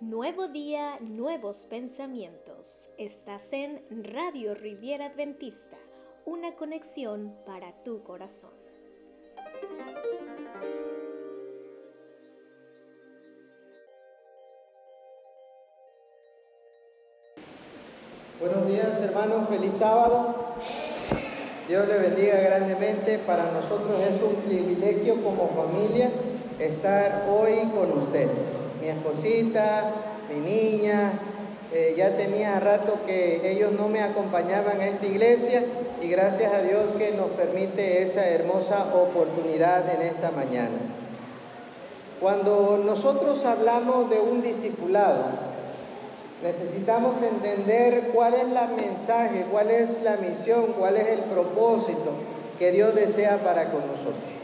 Nuevo día, nuevos pensamientos. Estás en Radio Riviera Adventista, una conexión para tu corazón. Buenos días hermanos, feliz sábado. Dios le bendiga grandemente. Para nosotros es un privilegio como familia estar hoy con ustedes mi esposita, mi niña. Eh, ya tenía rato que ellos no me acompañaban a esta iglesia y gracias a Dios que nos permite esa hermosa oportunidad en esta mañana. Cuando nosotros hablamos de un discipulado, necesitamos entender cuál es la mensaje, cuál es la misión, cuál es el propósito que Dios desea para con nosotros.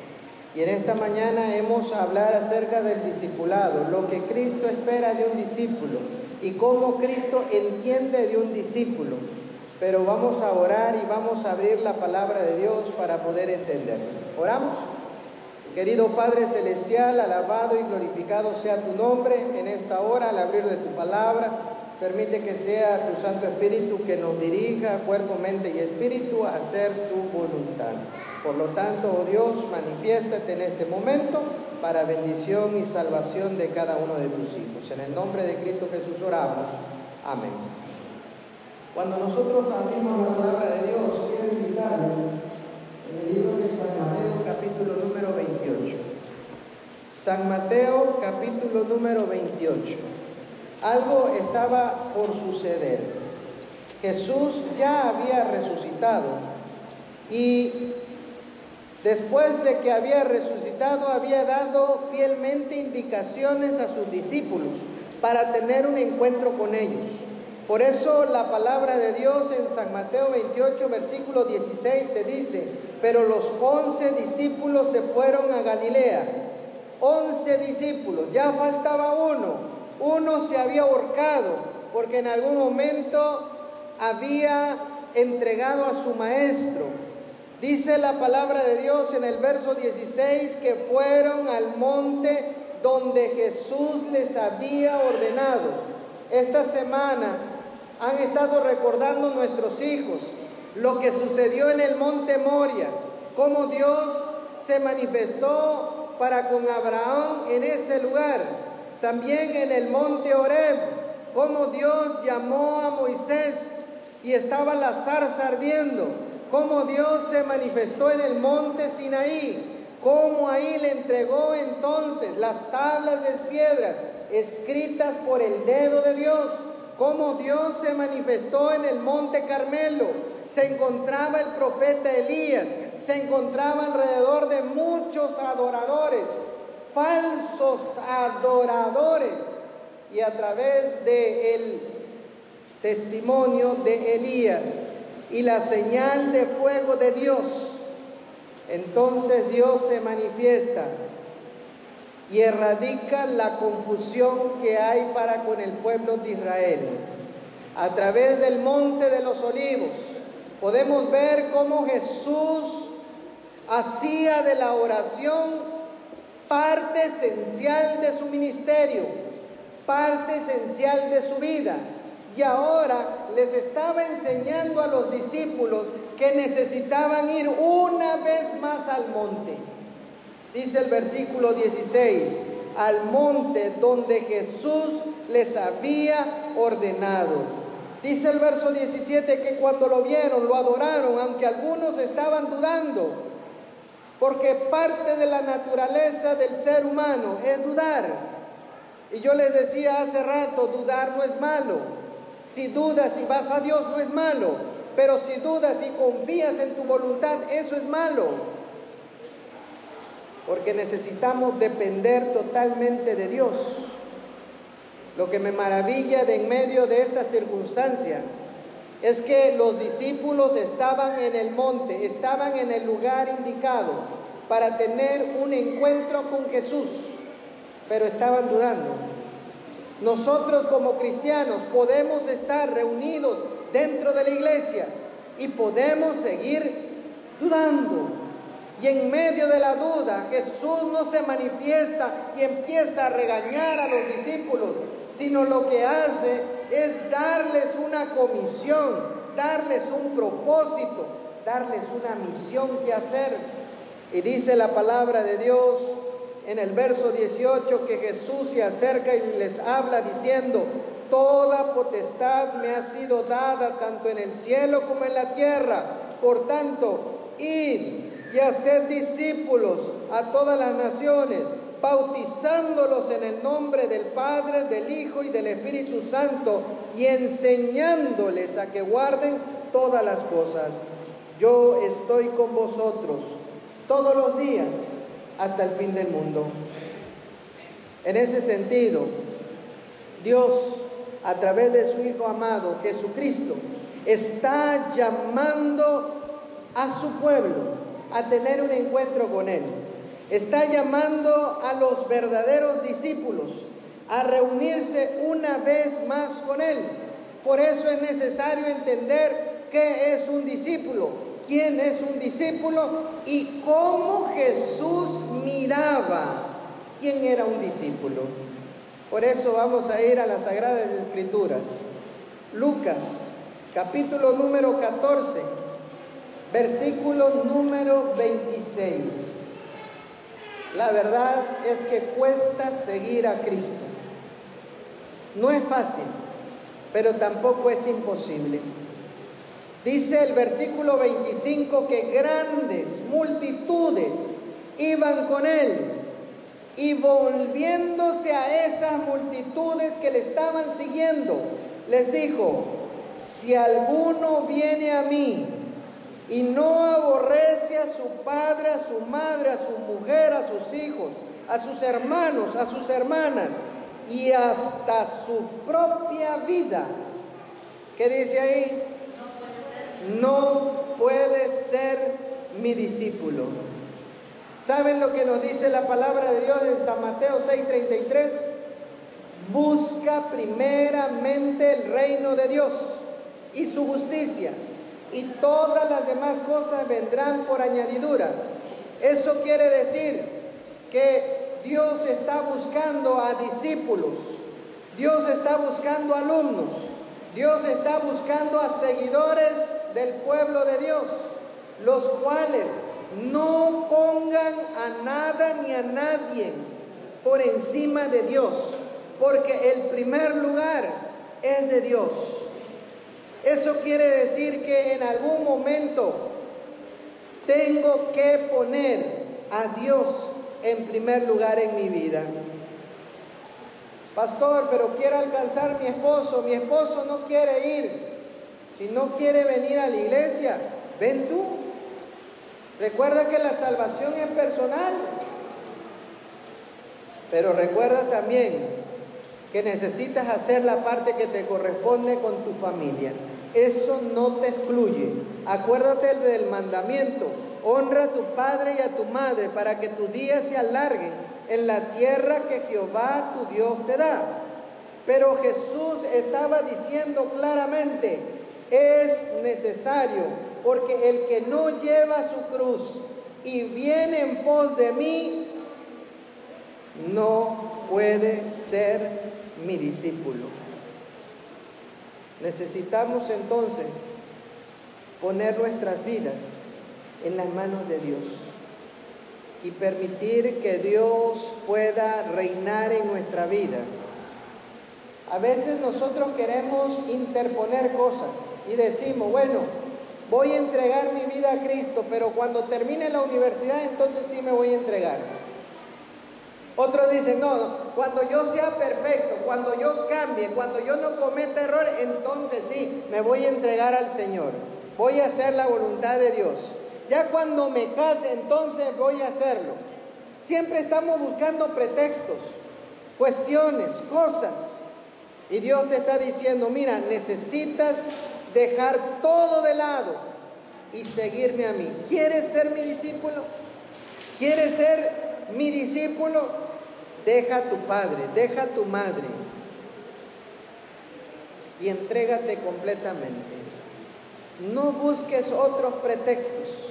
Y en esta mañana hemos a hablar acerca del discipulado, lo que Cristo espera de un discípulo y cómo Cristo entiende de un discípulo. Pero vamos a orar y vamos a abrir la palabra de Dios para poder entender. Oramos. Querido Padre Celestial, alabado y glorificado sea tu nombre en esta hora al abrir de tu palabra. Permite que sea tu Santo Espíritu que nos dirija cuerpo, mente y espíritu a hacer tu voluntad. Por lo tanto, oh Dios, manifiéstate en este momento para bendición y salvación de cada uno de tus hijos. En el nombre de Cristo Jesús oramos. Amén. Cuando nosotros abrimos la palabra de Dios, quiero invitarles en el libro de San Mateo, capítulo número 28. San Mateo, capítulo número 28. Algo estaba por suceder. Jesús ya había resucitado y Después de que había resucitado, había dado fielmente indicaciones a sus discípulos para tener un encuentro con ellos. Por eso la palabra de Dios en San Mateo 28, versículo 16 te dice, pero los once discípulos se fueron a Galilea. Once discípulos, ya faltaba uno. Uno se había ahorcado porque en algún momento había entregado a su maestro. Dice la palabra de Dios en el verso 16 que fueron al monte donde Jesús les había ordenado. Esta semana han estado recordando nuestros hijos lo que sucedió en el monte Moria, cómo Dios se manifestó para con Abraham en ese lugar. También en el monte Oreb, cómo Dios llamó a Moisés y estaba la zarza ardiendo cómo Dios se manifestó en el monte Sinaí, cómo ahí le entregó entonces las tablas de piedra escritas por el dedo de Dios, cómo Dios se manifestó en el monte Carmelo, se encontraba el profeta Elías, se encontraba alrededor de muchos adoradores, falsos adoradores, y a través del testimonio de Elías, y la señal de fuego de Dios, entonces Dios se manifiesta y erradica la confusión que hay para con el pueblo de Israel. A través del monte de los olivos podemos ver cómo Jesús hacía de la oración parte esencial de su ministerio, parte esencial de su vida. Y ahora les estaba enseñando a los discípulos que necesitaban ir una vez más al monte. Dice el versículo 16, al monte donde Jesús les había ordenado. Dice el verso 17 que cuando lo vieron, lo adoraron, aunque algunos estaban dudando, porque parte de la naturaleza del ser humano es dudar. Y yo les decía hace rato, dudar no es malo. Si dudas y vas a Dios no es malo, pero si dudas y confías en tu voluntad, eso es malo. Porque necesitamos depender totalmente de Dios. Lo que me maravilla de en medio de esta circunstancia es que los discípulos estaban en el monte, estaban en el lugar indicado para tener un encuentro con Jesús, pero estaban dudando. Nosotros como cristianos podemos estar reunidos dentro de la iglesia y podemos seguir dudando. Y en medio de la duda Jesús no se manifiesta y empieza a regañar a los discípulos. Sino lo que hace es darles una comisión, darles un propósito, darles una misión que hacer. Y dice la palabra de Dios en el verso 18 que Jesús se acerca y les habla diciendo, toda potestad me ha sido dada tanto en el cielo como en la tierra. Por tanto, id y haced discípulos a todas las naciones, bautizándolos en el nombre del Padre, del Hijo y del Espíritu Santo y enseñándoles a que guarden todas las cosas. Yo estoy con vosotros todos los días hasta el fin del mundo. En ese sentido, Dios, a través de su Hijo amado, Jesucristo, está llamando a su pueblo a tener un encuentro con Él. Está llamando a los verdaderos discípulos a reunirse una vez más con Él. Por eso es necesario entender qué es un discípulo, quién es un discípulo y cómo Jesús miraba quién era un discípulo. Por eso vamos a ir a las Sagradas Escrituras. Lucas, capítulo número 14, versículo número 26. La verdad es que cuesta seguir a Cristo. No es fácil, pero tampoco es imposible. Dice el versículo 25 que grandes multitudes iban con él y volviéndose a esas multitudes que le estaban siguiendo, les dijo, si alguno viene a mí y no aborrece a su padre, a su madre, a su mujer, a sus hijos, a sus hermanos, a sus hermanas y hasta su propia vida, ¿qué dice ahí? no puede ser mi discípulo. ¿Saben lo que nos dice la palabra de Dios en San Mateo 6:33? Busca primeramente el reino de Dios y su justicia, y todas las demás cosas vendrán por añadidura. Eso quiere decir que Dios está buscando a discípulos, Dios está buscando alumnos, Dios está buscando a seguidores del pueblo de Dios, los cuales no pongan a nada ni a nadie por encima de Dios, porque el primer lugar es de Dios. Eso quiere decir que en algún momento tengo que poner a Dios en primer lugar en mi vida. Pastor, pero quiero alcanzar mi esposo, mi esposo no quiere ir. Si no quiere venir a la iglesia, ven tú. Recuerda que la salvación es personal. Pero recuerda también que necesitas hacer la parte que te corresponde con tu familia. Eso no te excluye. Acuérdate del mandamiento. Honra a tu padre y a tu madre para que tus días se alarguen en la tierra que Jehová tu Dios te da. Pero Jesús estaba diciendo claramente, es necesario, porque el que no lleva su cruz y viene en pos de mí, no puede ser mi discípulo. Necesitamos entonces poner nuestras vidas en las manos de Dios y permitir que Dios pueda reinar en nuestra vida. A veces nosotros queremos interponer cosas y decimos, bueno, voy a entregar mi vida a Cristo, pero cuando termine la universidad entonces sí me voy a entregar. Otros dicen, no, cuando yo sea perfecto, cuando yo cambie, cuando yo no cometa errores, entonces sí, me voy a entregar al Señor. Voy a hacer la voluntad de Dios. Ya cuando me case, entonces voy a hacerlo. Siempre estamos buscando pretextos, cuestiones, cosas. Y Dios te está diciendo, mira, necesitas dejar todo de lado y seguirme a mí. ¿Quieres ser mi discípulo? ¿Quieres ser mi discípulo? Deja a tu padre, deja a tu madre y entrégate completamente. No busques otros pretextos.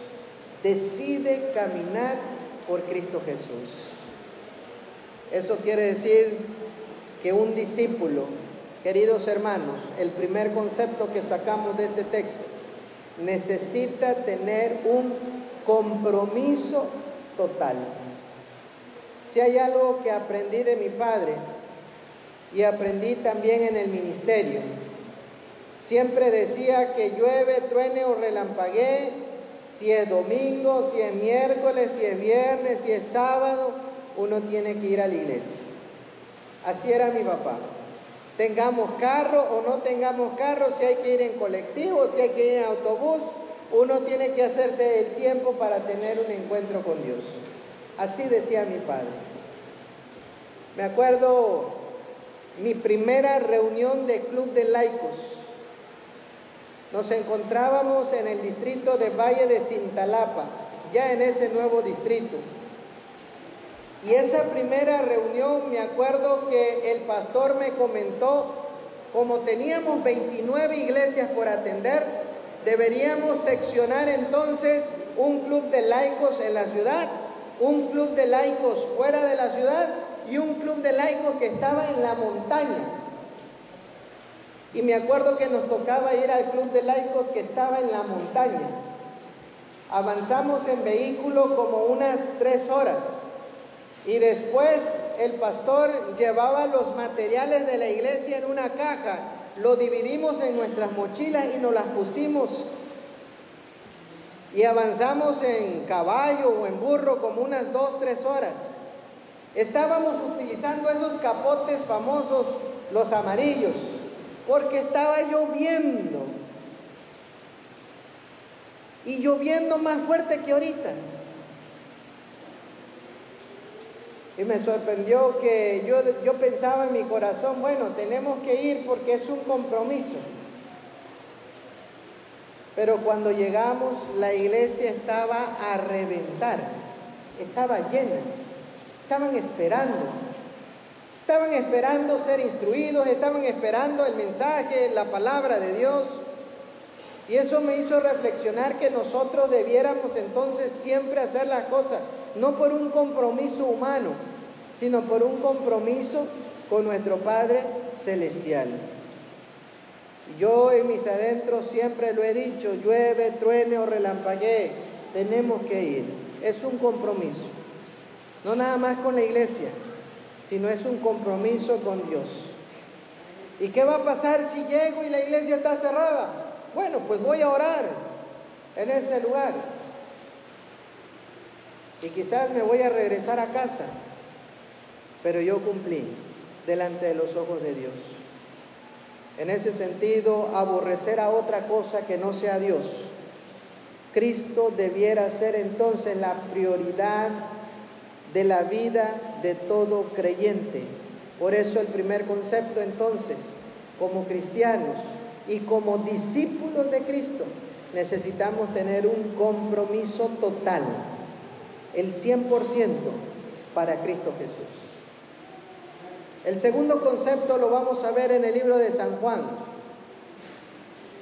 Decide caminar por Cristo Jesús. Eso quiere decir que un discípulo, queridos hermanos, el primer concepto que sacamos de este texto, necesita tener un compromiso total. Si hay algo que aprendí de mi padre y aprendí también en el ministerio, siempre decía que llueve, truene o relampaguee, si es domingo, si es miércoles, si es viernes, si es sábado, uno tiene que ir a la iglesia. Así era mi papá. Tengamos carro o no tengamos carro, si hay que ir en colectivo, si hay que ir en autobús, uno tiene que hacerse el tiempo para tener un encuentro con Dios. Así decía mi padre. Me acuerdo mi primera reunión de club de laicos. Nos encontrábamos en el distrito de Valle de Cintalapa, ya en ese nuevo distrito. Y esa primera reunión me acuerdo que el pastor me comentó, como teníamos 29 iglesias por atender, deberíamos seccionar entonces un club de laicos en la ciudad, un club de laicos fuera de la ciudad y un club de laicos que estaba en la montaña. Y me acuerdo que nos tocaba ir al club de laicos que estaba en la montaña. Avanzamos en vehículo como unas tres horas. Y después el pastor llevaba los materiales de la iglesia en una caja, lo dividimos en nuestras mochilas y nos las pusimos. Y avanzamos en caballo o en burro como unas dos, tres horas. Estábamos utilizando esos capotes famosos, los amarillos, porque estaba lloviendo. Y lloviendo más fuerte que ahorita. Y me sorprendió que yo, yo pensaba en mi corazón, bueno, tenemos que ir porque es un compromiso. Pero cuando llegamos, la iglesia estaba a reventar, estaba llena, estaban esperando, estaban esperando ser instruidos, estaban esperando el mensaje, la palabra de Dios. Y eso me hizo reflexionar que nosotros debiéramos entonces siempre hacer las cosas, no por un compromiso humano, sino por un compromiso con nuestro Padre Celestial. Yo en mis adentros siempre lo he dicho, llueve, truene o relampaguee, tenemos que ir. Es un compromiso. No nada más con la iglesia, sino es un compromiso con Dios. ¿Y qué va a pasar si llego y la iglesia está cerrada? Bueno, pues voy a orar en ese lugar. Y quizás me voy a regresar a casa, pero yo cumplí delante de los ojos de Dios. En ese sentido, aborrecer a otra cosa que no sea Dios. Cristo debiera ser entonces la prioridad de la vida de todo creyente. Por eso el primer concepto entonces, como cristianos, y como discípulos de Cristo necesitamos tener un compromiso total, el 100% para Cristo Jesús. El segundo concepto lo vamos a ver en el libro de San Juan.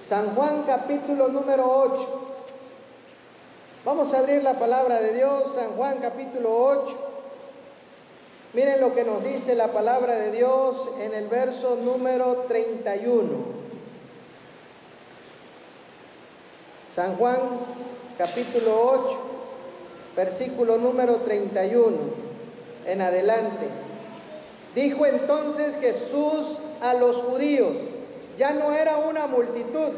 San Juan capítulo número 8. Vamos a abrir la palabra de Dios, San Juan capítulo 8. Miren lo que nos dice la palabra de Dios en el verso número 31. San Juan capítulo 8, versículo número 31 en adelante. Dijo entonces Jesús a los judíos, ya no era una multitud,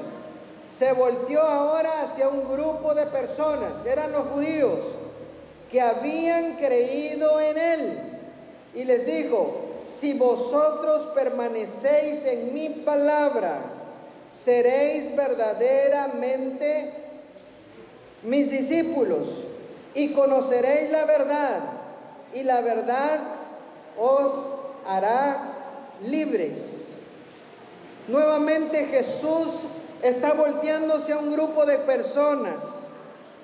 se volteó ahora hacia un grupo de personas, eran los judíos, que habían creído en él. Y les dijo, si vosotros permanecéis en mi palabra, seréis verdaderamente mis discípulos y conoceréis la verdad y la verdad os hará libres. Nuevamente Jesús está volteándose a un grupo de personas.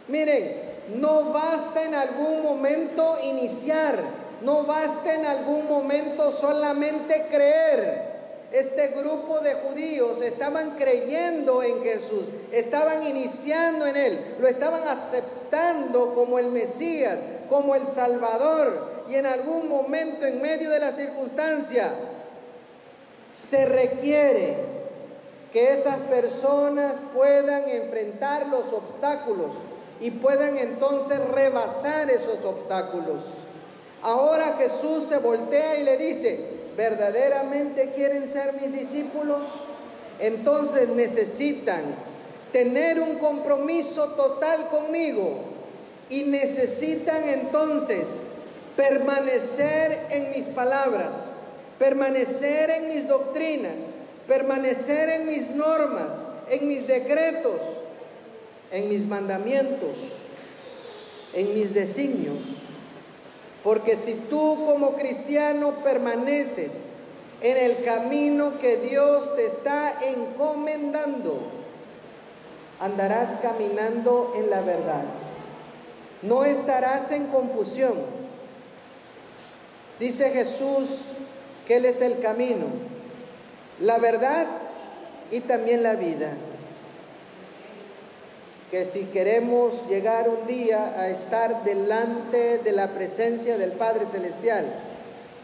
Miren, no basta en algún momento iniciar, no basta en algún momento solamente creer este grupo de judíos estaban creyendo en Jesús, estaban iniciando en Él, lo estaban aceptando como el Mesías, como el Salvador. Y en algún momento en medio de la circunstancia, se requiere que esas personas puedan enfrentar los obstáculos y puedan entonces rebasar esos obstáculos. Ahora Jesús se voltea y le dice, ¿verdaderamente quieren ser mis discípulos? Entonces necesitan tener un compromiso total conmigo y necesitan entonces permanecer en mis palabras, permanecer en mis doctrinas, permanecer en mis normas, en mis decretos, en mis mandamientos, en mis designios. Porque si tú como cristiano permaneces en el camino que Dios te está encomendando, andarás caminando en la verdad. No estarás en confusión. Dice Jesús que Él es el camino, la verdad y también la vida que si queremos llegar un día a estar delante de la presencia del Padre Celestial,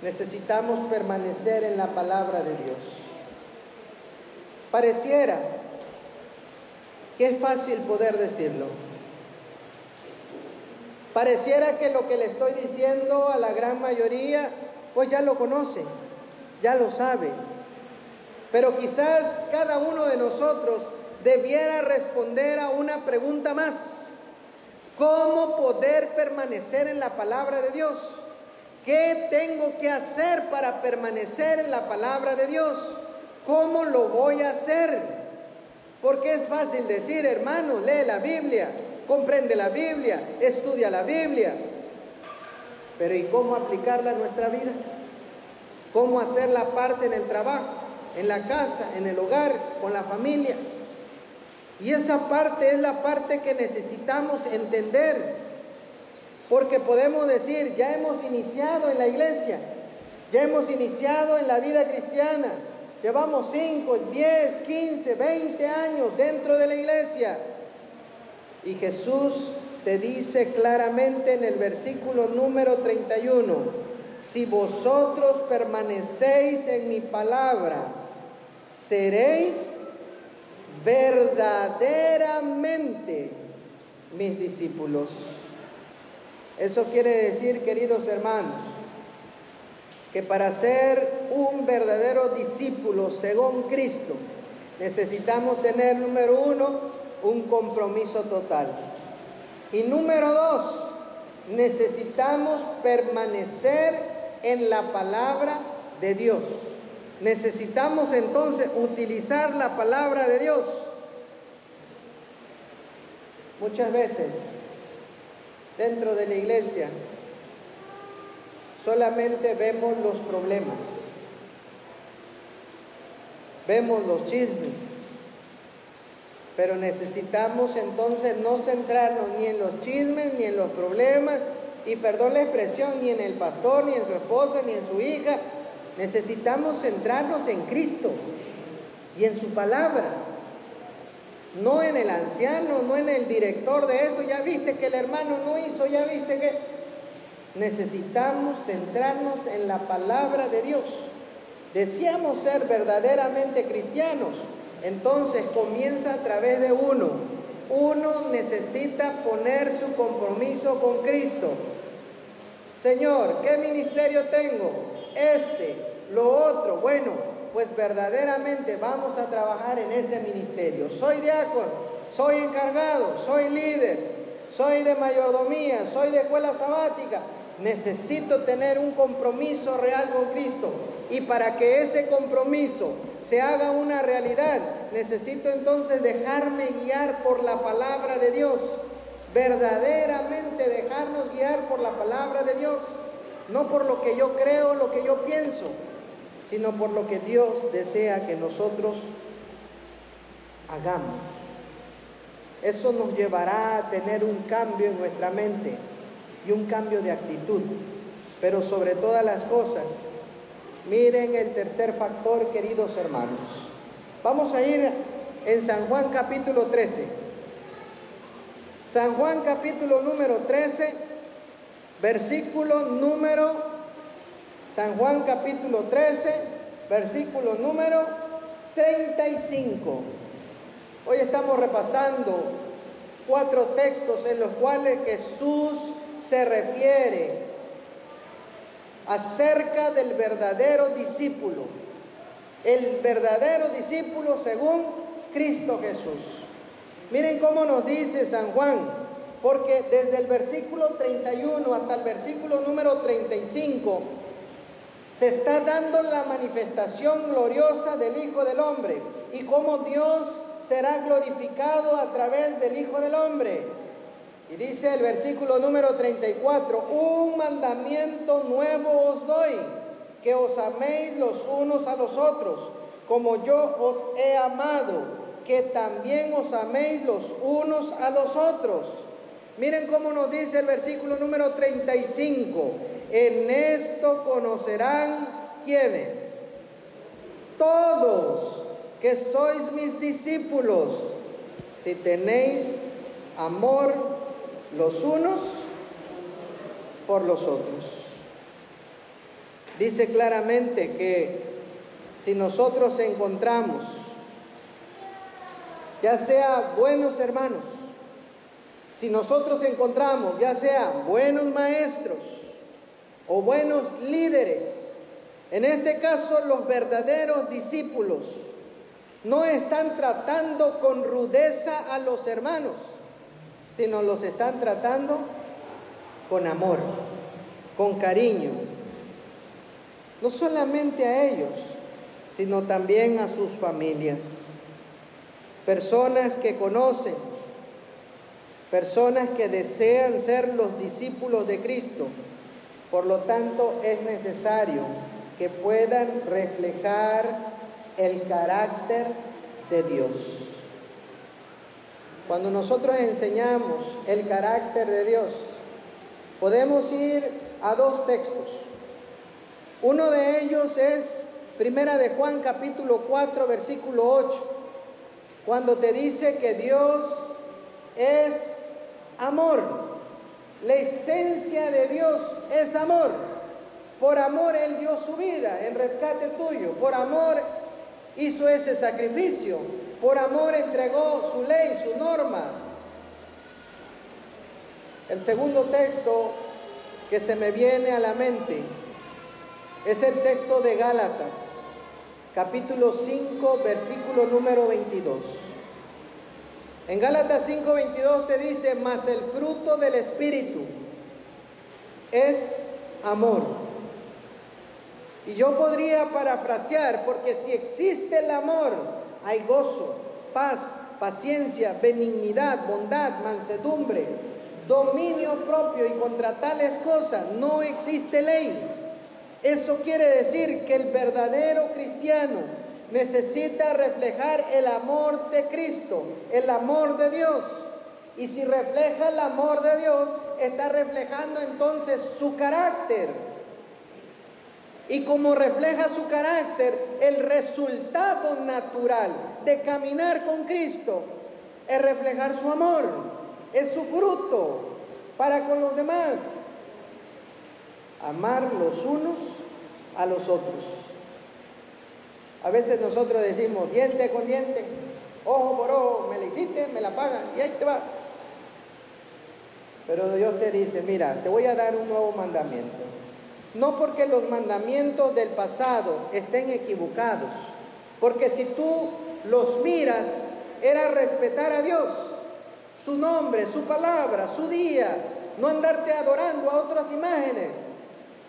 necesitamos permanecer en la palabra de Dios. Pareciera que es fácil poder decirlo. Pareciera que lo que le estoy diciendo a la gran mayoría, pues ya lo conoce, ya lo sabe. Pero quizás cada uno de nosotros debiera responder a una pregunta más. ¿Cómo poder permanecer en la palabra de Dios? ¿Qué tengo que hacer para permanecer en la palabra de Dios? ¿Cómo lo voy a hacer? Porque es fácil decir, hermano, lee la Biblia, comprende la Biblia, estudia la Biblia. Pero ¿y cómo aplicarla a nuestra vida? ¿Cómo hacer la parte en el trabajo, en la casa, en el hogar, con la familia? Y esa parte es la parte que necesitamos entender. Porque podemos decir, ya hemos iniciado en la iglesia, ya hemos iniciado en la vida cristiana, llevamos 5, 10, 15, 20 años dentro de la iglesia. Y Jesús te dice claramente en el versículo número 31, si vosotros permanecéis en mi palabra, seréis verdaderamente mis discípulos. Eso quiere decir, queridos hermanos, que para ser un verdadero discípulo según Cristo, necesitamos tener, número uno, un compromiso total. Y número dos, necesitamos permanecer en la palabra de Dios. Necesitamos entonces utilizar la palabra de Dios. Muchas veces dentro de la iglesia solamente vemos los problemas, vemos los chismes, pero necesitamos entonces no centrarnos ni en los chismes, ni en los problemas, y perdón la expresión, ni en el pastor, ni en su esposa, ni en su hija, Necesitamos centrarnos en Cristo y en su palabra. No en el anciano, no en el director de eso. Ya viste que el hermano no hizo, ya viste que... Necesitamos centrarnos en la palabra de Dios. Deseamos ser verdaderamente cristianos. Entonces comienza a través de uno. Uno necesita poner su compromiso con Cristo. Señor, ¿qué ministerio tengo? este, lo otro. Bueno, pues verdaderamente vamos a trabajar en ese ministerio. Soy diácono, soy encargado, soy líder, soy de mayordomía, soy de escuela sabática. Necesito tener un compromiso real con Cristo. Y para que ese compromiso se haga una realidad, necesito entonces dejarme guiar por la palabra de Dios. Verdaderamente dejarnos guiar por la palabra de Dios no por lo que yo creo, lo que yo pienso, sino por lo que Dios desea que nosotros hagamos. Eso nos llevará a tener un cambio en nuestra mente y un cambio de actitud. Pero sobre todas las cosas, miren el tercer factor, queridos hermanos. Vamos a ir en San Juan capítulo 13. San Juan capítulo número 13 Versículo número San Juan capítulo 13, versículo número 35. Hoy estamos repasando cuatro textos en los cuales Jesús se refiere acerca del verdadero discípulo. El verdadero discípulo según Cristo Jesús. Miren cómo nos dice San Juan, porque desde el versículo 31 hasta el versículo número 35 se está dando la manifestación gloriosa del Hijo del Hombre y cómo Dios será glorificado a través del Hijo del Hombre. Y dice el versículo número 34, un mandamiento nuevo os doy, que os améis los unos a los otros, como yo os he amado que también os améis los unos a los otros. Miren cómo nos dice el versículo número 35. En esto conocerán quiénes. Todos que sois mis discípulos, si tenéis amor los unos por los otros. Dice claramente que si nosotros encontramos ya sea buenos hermanos, si nosotros encontramos ya sea buenos maestros o buenos líderes, en este caso los verdaderos discípulos, no están tratando con rudeza a los hermanos, sino los están tratando con amor, con cariño, no solamente a ellos, sino también a sus familias personas que conocen, personas que desean ser los discípulos de Cristo. Por lo tanto, es necesario que puedan reflejar el carácter de Dios. Cuando nosotros enseñamos el carácter de Dios, podemos ir a dos textos. Uno de ellos es Primera de Juan capítulo 4 versículo 8 cuando te dice que Dios es amor. La esencia de Dios es amor. Por amor Él dio su vida en rescate tuyo. Por amor hizo ese sacrificio. Por amor entregó su ley, su norma. El segundo texto que se me viene a la mente es el texto de Gálatas capítulo 5, versículo número 22. En Gálatas 5, 22 te dice, mas el fruto del Espíritu es amor. Y yo podría parafrasear, porque si existe el amor, hay gozo, paz, paciencia, benignidad, bondad, mansedumbre, dominio propio y contra tales cosas no existe ley. Eso quiere decir que el verdadero cristiano necesita reflejar el amor de Cristo, el amor de Dios. Y si refleja el amor de Dios, está reflejando entonces su carácter. Y como refleja su carácter, el resultado natural de caminar con Cristo es reflejar su amor, es su fruto para con los demás amar los unos a los otros. A veces nosotros decimos diente con diente, ojo por ojo, me la hiciste, me la pagan y ahí te va. Pero Dios te dice, mira, te voy a dar un nuevo mandamiento. No porque los mandamientos del pasado estén equivocados, porque si tú los miras, era respetar a Dios, su nombre, su palabra, su día, no andarte adorando a otras imágenes.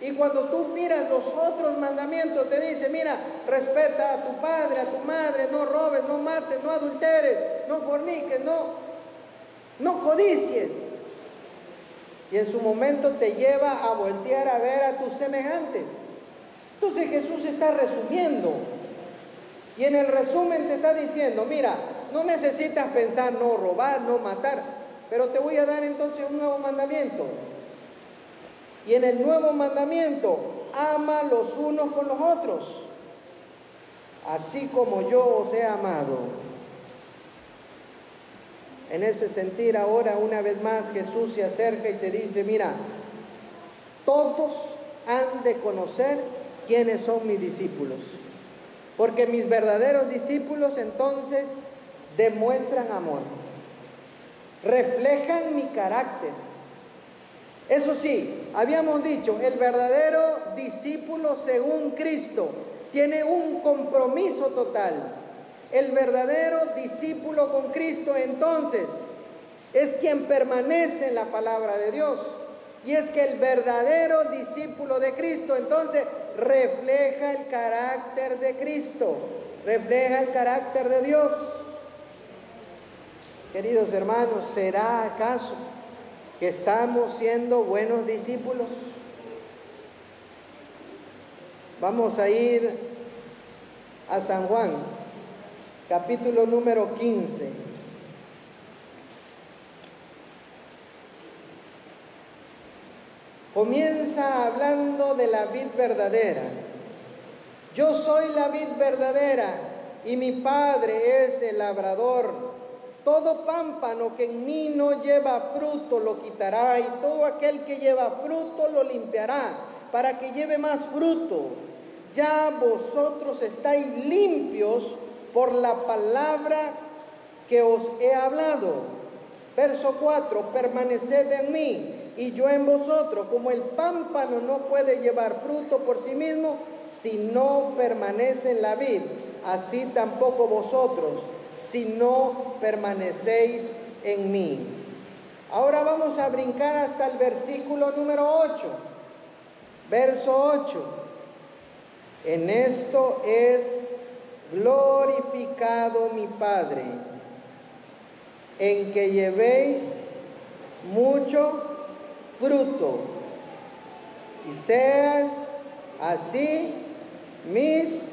Y cuando tú miras los otros mandamientos, te dice, mira, respeta a tu padre, a tu madre, no robes, no mates, no adulteres, no forniques, no, no codicies. Y en su momento te lleva a voltear a ver a tus semejantes. Entonces Jesús está resumiendo. Y en el resumen te está diciendo, mira, no necesitas pensar no robar, no matar, pero te voy a dar entonces un nuevo mandamiento. Y en el nuevo mandamiento, ama los unos con los otros, así como yo os he amado. En ese sentir ahora una vez más Jesús se acerca y te dice, mira, todos han de conocer quiénes son mis discípulos. Porque mis verdaderos discípulos entonces demuestran amor, reflejan mi carácter. Eso sí, habíamos dicho, el verdadero discípulo según Cristo tiene un compromiso total. El verdadero discípulo con Cristo entonces es quien permanece en la palabra de Dios. Y es que el verdadero discípulo de Cristo entonces refleja el carácter de Cristo, refleja el carácter de Dios. Queridos hermanos, ¿será acaso que estamos siendo buenos discípulos? Vamos a ir a San Juan, capítulo número 15. Comienza hablando de la vid verdadera. Yo soy la vid verdadera y mi Padre es el labrador. Todo pámpano que en mí no lleva fruto lo quitará y todo aquel que lleva fruto lo limpiará para que lleve más fruto. Ya vosotros estáis limpios por la palabra que os he hablado. Verso 4, permaneced en mí y yo en vosotros, como el pámpano no puede llevar fruto por sí mismo si no permanece en la vid, así tampoco vosotros si no permanecéis en mí. Ahora vamos a brincar hasta el versículo número 8. Verso 8. En esto es glorificado mi Padre, en que llevéis mucho fruto y seas así mis...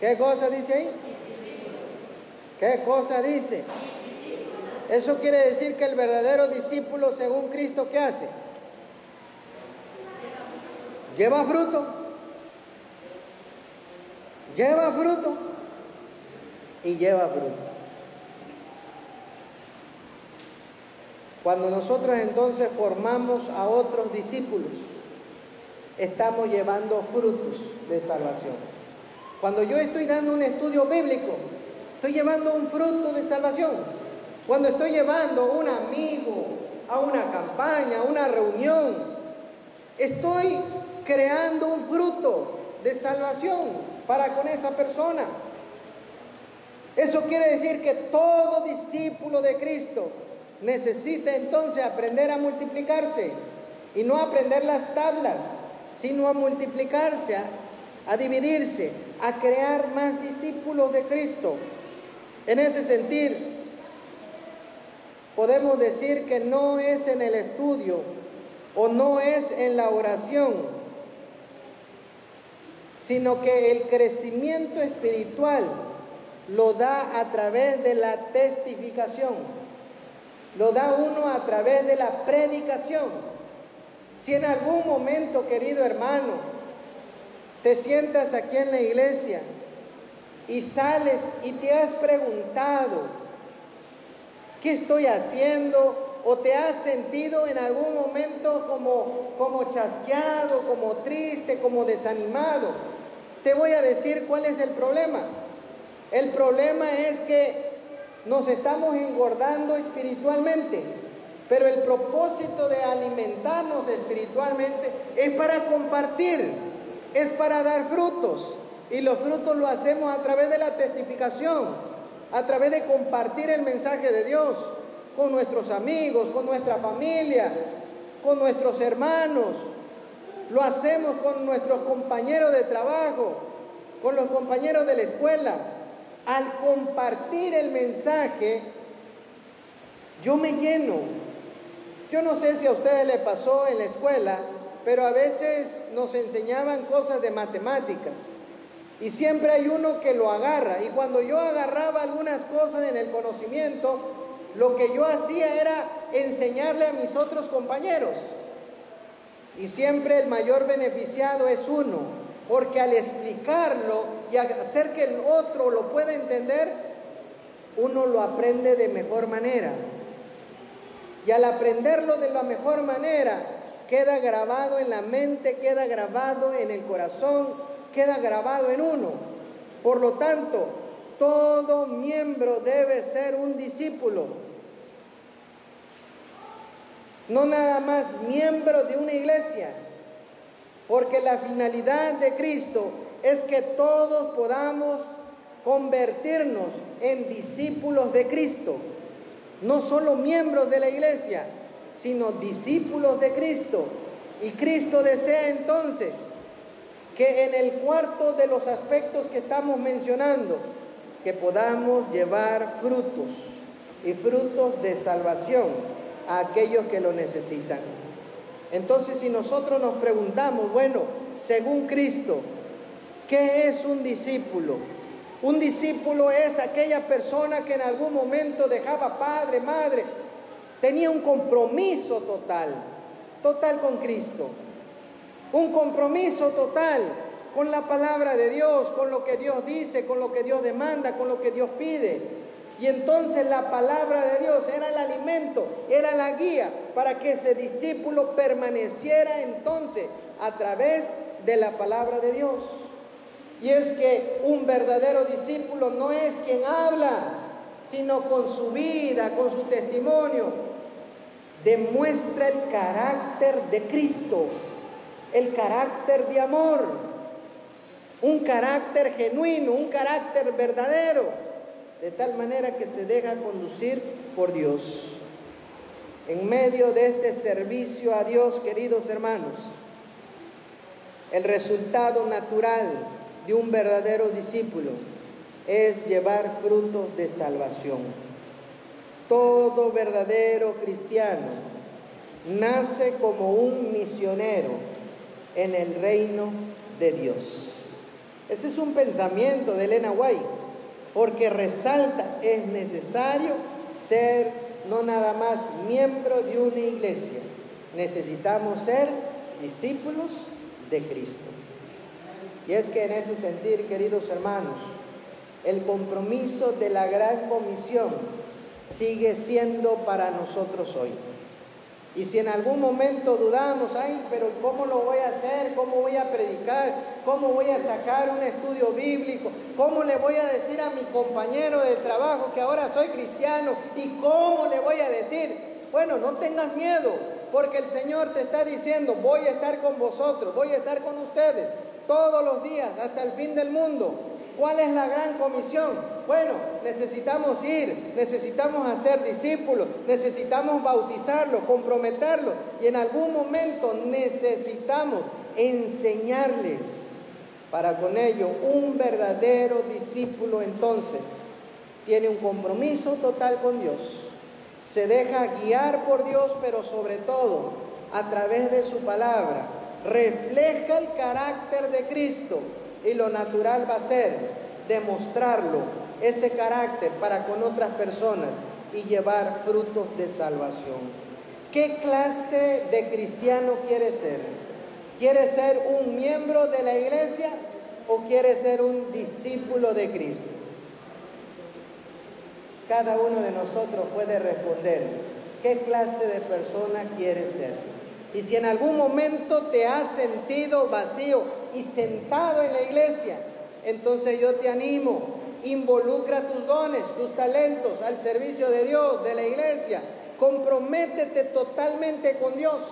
¿Qué cosa dice ahí? ¿Qué cosa dice? Eso quiere decir que el verdadero discípulo según Cristo, ¿qué hace? Lleva fruto. Lleva fruto. Y lleva fruto. Cuando nosotros entonces formamos a otros discípulos, estamos llevando frutos de salvación. Cuando yo estoy dando un estudio bíblico, estoy llevando un fruto de salvación. Cuando estoy llevando un amigo a una campaña, a una reunión, estoy creando un fruto de salvación para con esa persona. Eso quiere decir que todo discípulo de Cristo necesita entonces aprender a multiplicarse y no aprender las tablas, sino a multiplicarse, a, dividirse, a crear más discípulos de Cristo. En ese sentido, podemos decir que no es en el estudio o no es en la oración, sino que el crecimiento espiritual lo da a través de la testificación lo da uno a través de la predicación. Si en algún momento, querido hermano, te sientas aquí en la iglesia y sales y te has preguntado, ¿qué estoy haciendo? ¿O te has sentido en algún momento como, como chasqueado, como triste, como desanimado? Te voy a decir cuál es el problema. El problema es que nos estamos engordando espiritualmente. Pero el propósito de alimentarnos espiritualmente es para compartir, es para dar frutos. Y los frutos lo hacemos a través de la testificación, a través de compartir el mensaje de Dios con nuestros amigos, con nuestra familia, con nuestros hermanos. Lo hacemos con nuestros compañeros de trabajo, con los compañeros de la escuela al compartir el mensaje, yo me lleno. Yo no sé si a ustedes le pasó en la escuela, pero a veces nos enseñaban cosas de matemáticas. Y siempre hay uno que lo agarra. Y cuando yo agarraba algunas cosas en el conocimiento, lo que yo hacía era enseñarle a mis otros compañeros. Y siempre el mayor beneficiado es uno. Porque al explicarlo y hacer que el otro lo pueda entender, uno lo aprende de mejor manera. Y al aprenderlo de la mejor manera, queda grabado en la mente, queda grabado en el corazón, queda grabado en uno. Por lo tanto, todo miembro debe ser un discípulo. No nada más miembro de una iglesia, porque la finalidad de Cristo es que todos podamos convertirnos en discípulos de Cristo. No solo miembros de la iglesia, sino discípulos de Cristo. Y Cristo desea entonces que en el cuarto de los aspectos que estamos mencionando, que podamos llevar frutos y frutos de salvación a aquellos que lo necesitan. Entonces, si nosotros nos preguntamos, bueno, según Cristo, ¿qué es un discípulo? Un discípulo es aquella persona que en algún momento dejaba padre, madre, tenía un compromiso total, total con Cristo. Un compromiso total con la palabra de Dios, con lo que Dios dice, con lo que Dios demanda, con lo que Dios pide. Y entonces la palabra de Dios era el alimento, era la guía para que ese discípulo permaneciera entonces a través de la palabra de Dios. Y es que un verdadero discípulo no es quien habla, sino con su vida, con su testimonio, demuestra el carácter de Cristo, el carácter de amor, un carácter genuino, un carácter verdadero, de tal manera que se deja conducir por Dios. En medio de este servicio a Dios, queridos hermanos, el resultado natural de un verdadero discípulo es llevar frutos de salvación. Todo verdadero cristiano nace como un misionero en el reino de Dios. Ese es un pensamiento de Elena White, porque resalta, es necesario ser no nada más miembro de una iglesia, necesitamos ser discípulos de Cristo. Y es que en ese sentir, queridos hermanos, el compromiso de la gran comisión sigue siendo para nosotros hoy. Y si en algún momento dudamos, ay, pero ¿cómo lo voy a hacer? ¿Cómo voy a predicar? ¿Cómo voy a sacar un estudio bíblico? ¿Cómo le voy a decir a mi compañero de trabajo que ahora soy cristiano? ¿Y cómo le voy a decir? Bueno, no tengas miedo, porque el Señor te está diciendo, voy a estar con vosotros, voy a estar con ustedes todos los días hasta el fin del mundo. ¿Cuál es la gran comisión? Bueno, necesitamos ir, necesitamos hacer discípulos, necesitamos bautizarlos, comprometerlos y en algún momento necesitamos enseñarles para con ello un verdadero discípulo entonces. Tiene un compromiso total con Dios, se deja guiar por Dios, pero sobre todo a través de su palabra, refleja el carácter de Cristo y lo natural va a ser demostrarlo, ese carácter para con otras personas y llevar frutos de salvación. ¿Qué clase de cristiano quiere ser? ¿Quiere ser un miembro de la iglesia o quiere ser un discípulo de Cristo? Cada uno de nosotros puede responder qué clase de persona quiere ser. Y si en algún momento te has sentido vacío y sentado en la iglesia, entonces yo te animo, involucra tus dones, tus talentos al servicio de Dios, de la iglesia. Comprométete totalmente con Dios.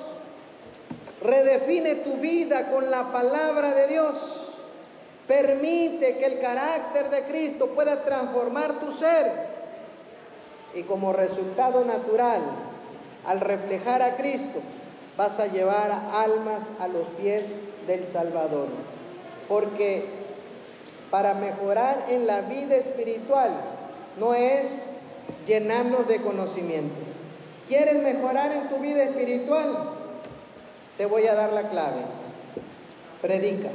Redefine tu vida con la palabra de Dios. Permite que el carácter de Cristo pueda transformar tu ser. Y como resultado natural, al reflejar a Cristo, vas a llevar almas a los pies del Salvador. Porque para mejorar en la vida espiritual no es llenarnos de conocimiento. ¿Quieres mejorar en tu vida espiritual? Te voy a dar la clave. Predica.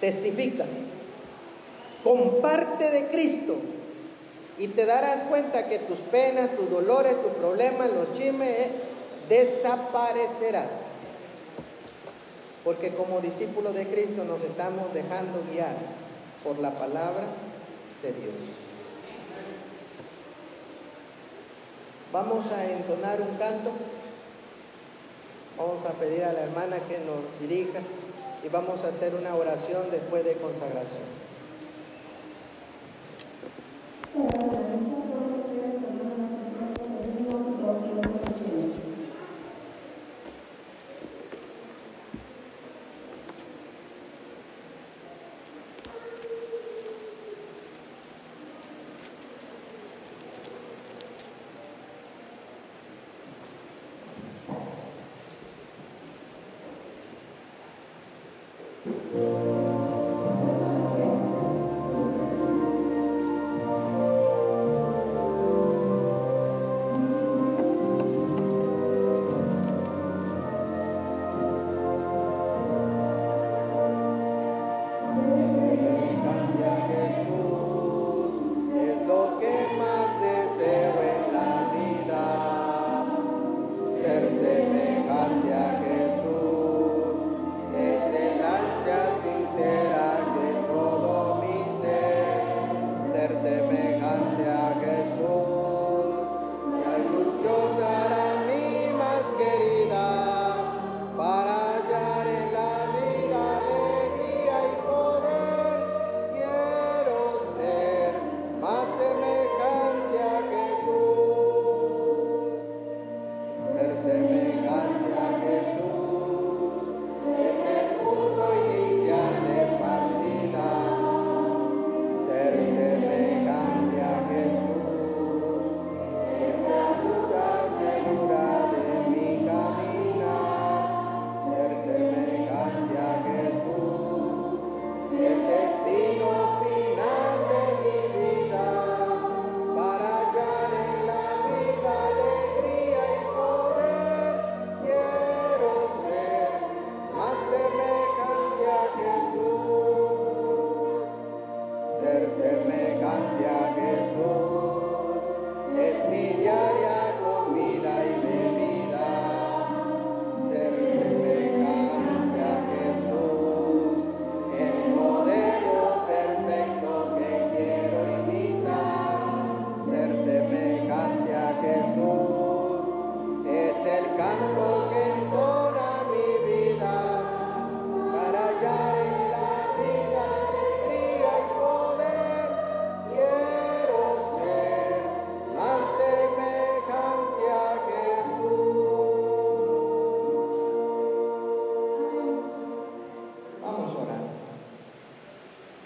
Testifica. Comparte de Cristo. Y te darás cuenta que tus penas, tus dolores, tus problemas, los chismes, eh, desaparecerá. Porque como discípulos de Cristo nos estamos dejando guiar por la palabra de Dios. Vamos a entonar un canto. Vamos a pedir a la hermana que nos dirija y vamos a hacer una oración después de consagración.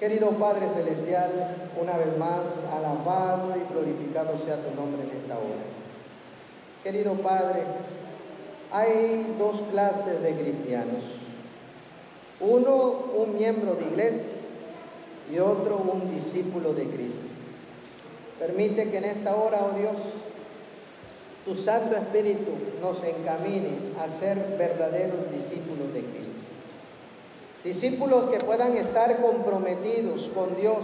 Querido Padre Celestial, una vez más, alabado y glorificado sea tu nombre en esta hora. Querido Padre, hay dos clases de cristianos. Uno, un miembro de iglesia y otro, un discípulo de Cristo. Permite que en esta hora, oh Dios, tu Santo Espíritu nos encamine a ser verdaderos discípulos. Discípulos que puedan estar comprometidos con Dios,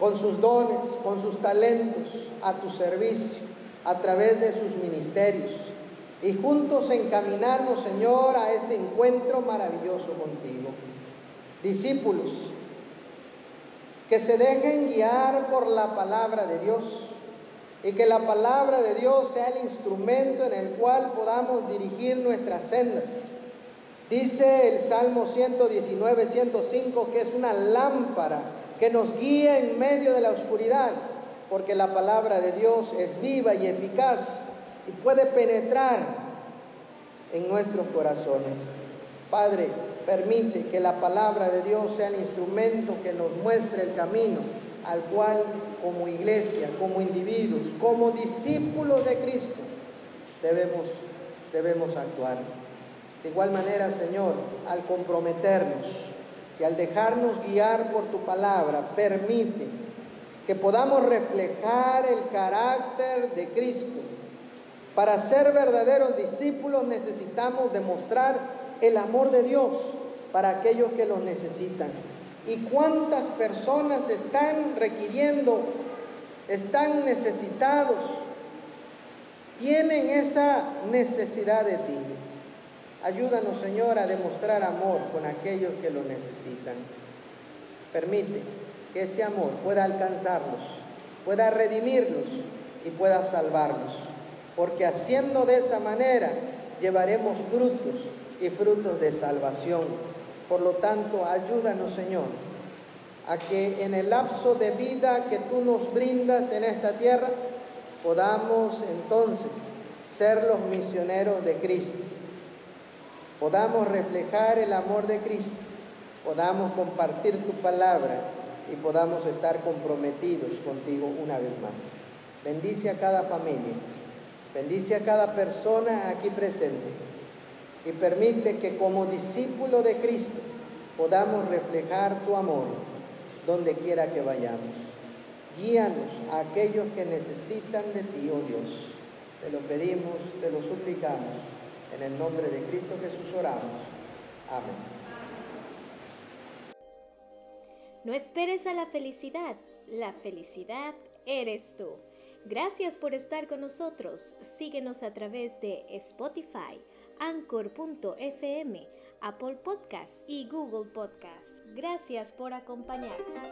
con sus dones, con sus talentos, a tu servicio, a través de sus ministerios. Y juntos encaminarnos, Señor, a ese encuentro maravilloso contigo. Discípulos que se dejen guiar por la palabra de Dios y que la palabra de Dios sea el instrumento en el cual podamos dirigir nuestras sendas Dice el Salmo 119, 105 que es una lámpara que nos guía en medio de la oscuridad, porque la palabra de Dios es viva y eficaz y puede penetrar en nuestros corazones. Padre, permite que la palabra de Dios sea el instrumento que nos muestre el camino al cual como iglesia, como individuos, como discípulos de Cristo debemos, debemos actuar. De igual manera, Señor, al comprometernos y al dejarnos guiar por tu palabra, permite que podamos reflejar el carácter de Cristo. Para ser verdaderos discípulos necesitamos demostrar el amor de Dios para aquellos que lo necesitan. ¿Y cuántas personas están requiriendo, están necesitados, tienen esa necesidad de ti? Ayúdanos, Señor, a demostrar amor con aquellos que lo necesitan. Permite que ese amor pueda alcanzarlos, pueda redimirlos y pueda salvarlos. Porque haciendo de esa manera llevaremos frutos y frutos de salvación. Por lo tanto, ayúdanos, Señor, a que en el lapso de vida que tú nos brindas en esta tierra, podamos entonces ser los misioneros de Cristo podamos reflejar el amor de Cristo, podamos compartir tu palabra y podamos estar comprometidos contigo una vez más. Bendice a cada familia, bendice a cada persona aquí presente y permite que como discípulo de Cristo podamos reflejar tu amor donde quiera que vayamos. Guíanos a aquellos que necesitan de ti, oh Dios. Te lo pedimos, te lo suplicamos en el nombre de Cristo Jesús oramos. Amén. No esperes a la felicidad, la felicidad eres tú. Gracias por estar con nosotros. Síguenos a través de Spotify, Anchor.fm, Apple Podcast y Google Podcast. Gracias por acompañarnos.